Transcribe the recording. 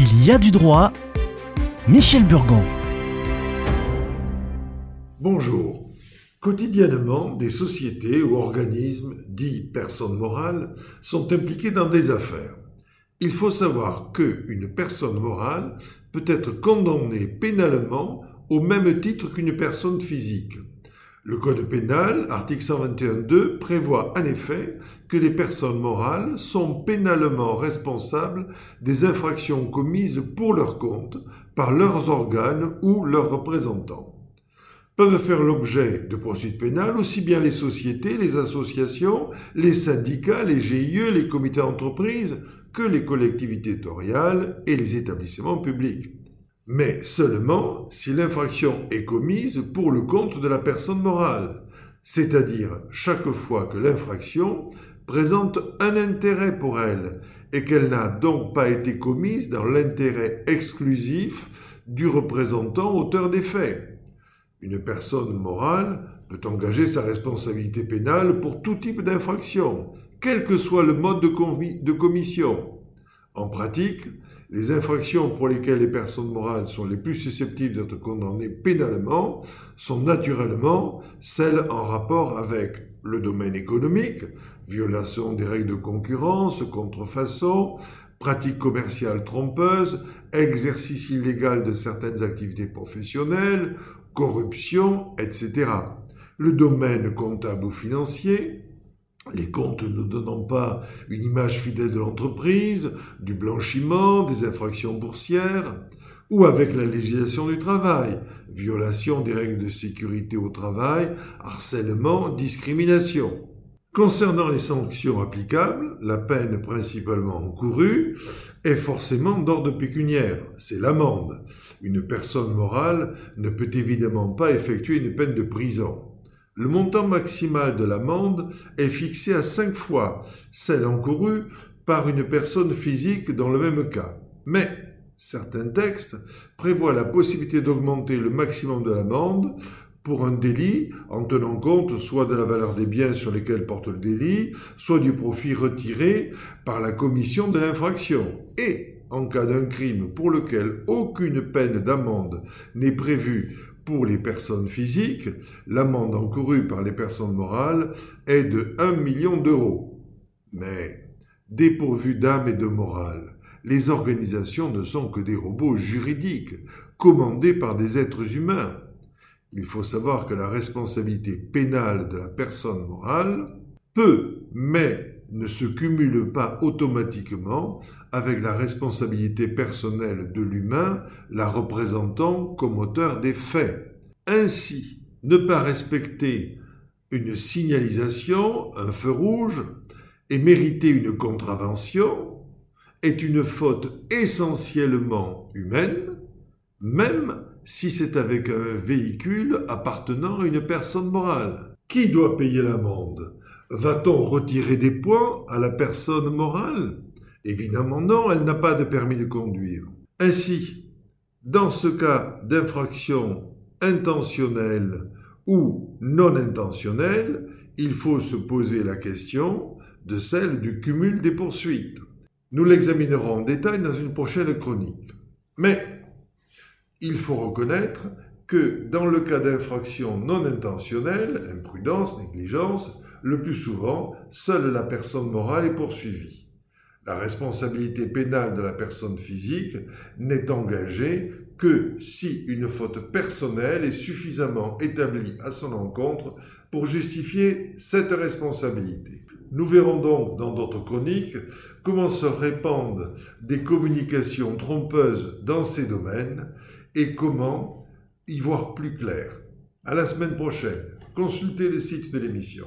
Il y a du droit. Michel Burgon. Bonjour. Quotidiennement, des sociétés ou organismes, dits personnes morales, sont impliqués dans des affaires. Il faut savoir que une personne morale peut être condamnée pénalement au même titre qu'une personne physique. Le Code pénal, article 121.2, prévoit en effet que les personnes morales sont pénalement responsables des infractions commises pour leur compte par leurs organes ou leurs représentants. Peuvent faire l'objet de poursuites pénales aussi bien les sociétés, les associations, les syndicats, les GIE, les comités d'entreprise que les collectivités territoriales et les établissements publics mais seulement si l'infraction est commise pour le compte de la personne morale, c'est-à-dire chaque fois que l'infraction présente un intérêt pour elle et qu'elle n'a donc pas été commise dans l'intérêt exclusif du représentant auteur des faits. Une personne morale peut engager sa responsabilité pénale pour tout type d'infraction, quel que soit le mode de, commission. En pratique, les infractions pour lesquelles les personnes morales sont les plus susceptibles d'être condamnées pénalement sont naturellement celles en rapport avec le domaine économique, violation des règles de concurrence, contrefaçon, pratiques commerciales trompeuses, exercice illégal de certaines activités professionnelles, corruption, etc. Le domaine comptable ou financier, les comptes ne donnant pas une image fidèle de l'entreprise, du blanchiment, des infractions boursières, ou avec la législation du travail, violation des règles de sécurité au travail, harcèlement, discrimination. Concernant les sanctions applicables, la peine principalement encourue est forcément d'ordre pécuniaire, c'est l'amende. Une personne morale ne peut évidemment pas effectuer une peine de prison. Le montant maximal de l'amende est fixé à cinq fois celle encourue par une personne physique dans le même cas. Mais certains textes prévoient la possibilité d'augmenter le maximum de l'amende pour un délit en tenant compte soit de la valeur des biens sur lesquels porte le délit, soit du profit retiré par la commission de l'infraction. Et en cas d'un crime pour lequel aucune peine d'amende n'est prévue pour les personnes physiques, l'amende encourue par les personnes morales est de 1 million d'euros. Mais, dépourvues d'âme et de morale, les organisations ne sont que des robots juridiques, commandés par des êtres humains. Il faut savoir que la responsabilité pénale de la personne morale peut, mais ne se cumule pas automatiquement avec la responsabilité personnelle de l'humain la représentant comme auteur des faits. Ainsi, ne pas respecter une signalisation, un feu rouge, et mériter une contravention est une faute essentiellement humaine, même si c'est avec un véhicule appartenant à une personne morale. Qui doit payer l'amende? Va-t-on retirer des points à la personne morale? Évidemment non, elle n'a pas de permis de conduire. Ainsi, dans ce cas d'infraction intentionnelle ou non intentionnelle, il faut se poser la question de celle du cumul des poursuites. Nous l'examinerons en détail dans une prochaine chronique. Mais il faut reconnaître que dans le cas d'infraction non intentionnelle, imprudence, négligence, le plus souvent, seule la personne morale est poursuivie. La responsabilité pénale de la personne physique n'est engagée que si une faute personnelle est suffisamment établie à son encontre pour justifier cette responsabilité. Nous verrons donc dans d'autres chroniques comment se répandent des communications trompeuses dans ces domaines et comment y voir plus clair. À la semaine prochaine. Consultez le site de l'émission.